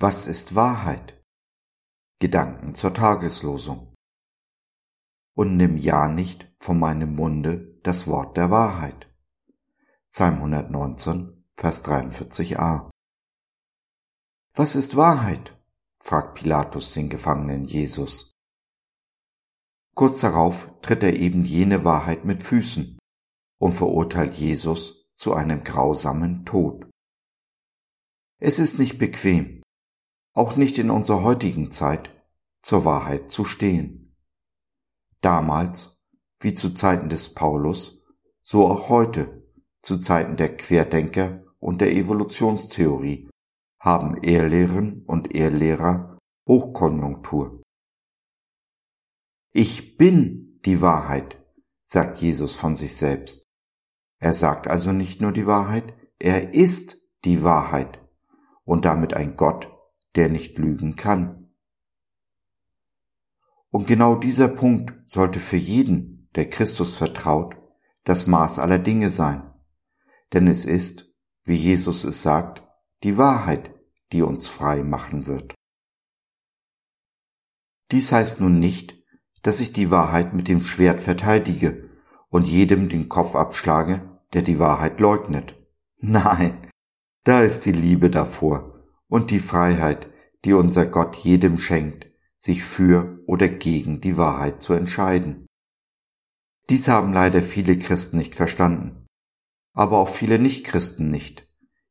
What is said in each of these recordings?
Was ist Wahrheit? Gedanken zur Tageslosung. Und nimm ja nicht von meinem Munde das Wort der Wahrheit. Psalm 119, Vers 43a. Was ist Wahrheit? fragt Pilatus den Gefangenen Jesus. Kurz darauf tritt er eben jene Wahrheit mit Füßen und verurteilt Jesus zu einem grausamen Tod. Es ist nicht bequem, auch nicht in unserer heutigen Zeit, zur Wahrheit zu stehen. Damals, wie zu Zeiten des Paulus, so auch heute, zu Zeiten der Querdenker und der Evolutionstheorie, haben Ehrlehren und Ehrlehrer Hochkonjunktur. Ich bin die Wahrheit, sagt Jesus von sich selbst. Er sagt also nicht nur die Wahrheit, er ist die Wahrheit und damit ein Gott, der nicht lügen kann. Und genau dieser Punkt sollte für jeden, der Christus vertraut, das Maß aller Dinge sein. Denn es ist, wie Jesus es sagt, die Wahrheit, die uns frei machen wird. Dies heißt nun nicht, dass ich die Wahrheit mit dem Schwert verteidige und jedem den Kopf abschlage, der die Wahrheit leugnet. Nein, da ist die Liebe davor und die Freiheit, die unser Gott jedem schenkt, sich für oder gegen die Wahrheit zu entscheiden. Dies haben leider viele Christen nicht verstanden, aber auch viele Nichtchristen nicht,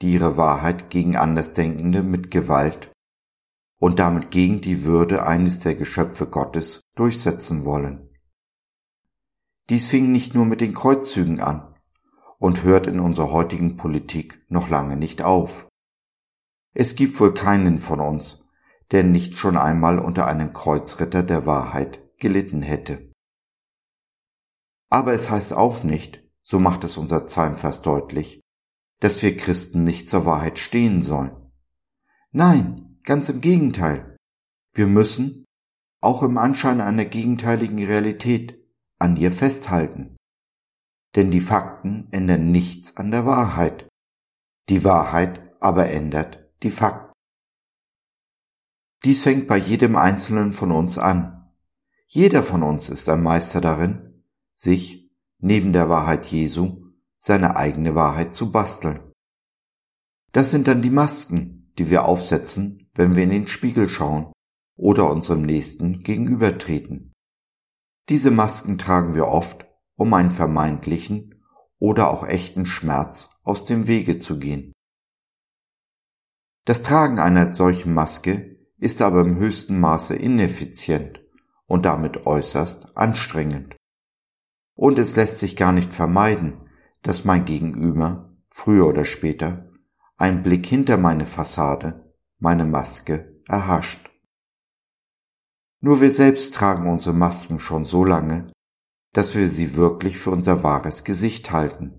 die ihre Wahrheit gegen Andersdenkende mit Gewalt und damit gegen die Würde eines der Geschöpfe Gottes durchsetzen wollen. Dies fing nicht nur mit den Kreuzzügen an und hört in unserer heutigen Politik noch lange nicht auf. Es gibt wohl keinen von uns, der nicht schon einmal unter einem Kreuzritter der Wahrheit gelitten hätte. Aber es heißt auch nicht, so macht es unser Psalmvers deutlich, dass wir Christen nicht zur Wahrheit stehen sollen. Nein, ganz im Gegenteil. Wir müssen, auch im Anschein einer gegenteiligen Realität, an ihr festhalten. Denn die Fakten ändern nichts an der Wahrheit. Die Wahrheit aber ändert die Fakten. Dies fängt bei jedem Einzelnen von uns an. Jeder von uns ist ein Meister darin, sich, neben der Wahrheit Jesu, seine eigene Wahrheit zu basteln. Das sind dann die Masken, die wir aufsetzen, wenn wir in den Spiegel schauen oder unserem Nächsten gegenübertreten. Diese Masken tragen wir oft, um einen vermeintlichen oder auch echten Schmerz aus dem Wege zu gehen. Das Tragen einer solchen Maske ist aber im höchsten Maße ineffizient und damit äußerst anstrengend. Und es lässt sich gar nicht vermeiden, dass mein Gegenüber früher oder später ein Blick hinter meine Fassade, meine Maske erhascht. Nur wir selbst tragen unsere Masken schon so lange, dass wir sie wirklich für unser wahres Gesicht halten.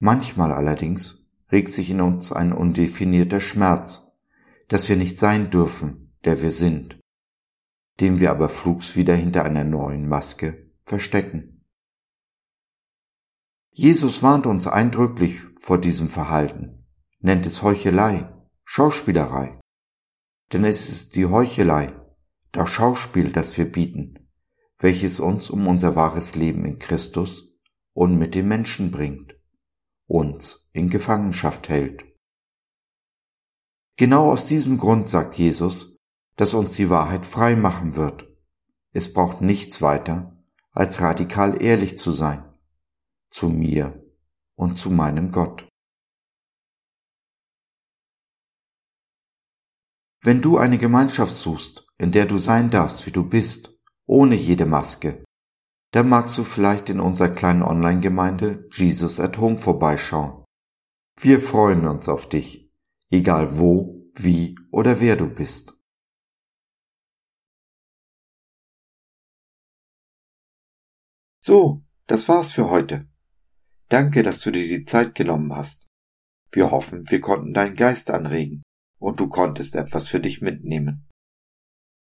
Manchmal allerdings regt sich in uns ein undefinierter Schmerz, dass wir nicht sein dürfen, der wir sind, den wir aber flugs wieder hinter einer neuen Maske verstecken. Jesus warnt uns eindrücklich vor diesem Verhalten, nennt es Heuchelei, Schauspielerei. Denn es ist die Heuchelei, das Schauspiel, das wir bieten, welches uns um unser wahres Leben in Christus und mit den Menschen bringt, uns in Gefangenschaft hält. Genau aus diesem Grund sagt Jesus, dass uns die Wahrheit frei machen wird. Es braucht nichts weiter, als radikal ehrlich zu sein zu mir und zu meinem Gott. Wenn du eine Gemeinschaft suchst, in der du sein darfst, wie du bist, ohne jede Maske, dann magst du vielleicht in unserer kleinen Online-Gemeinde Jesus at Home vorbeischauen. Wir freuen uns auf dich, egal wo, wie oder wer du bist. So, das war's für heute. Danke, dass du dir die Zeit genommen hast. Wir hoffen, wir konnten deinen Geist anregen und du konntest etwas für dich mitnehmen.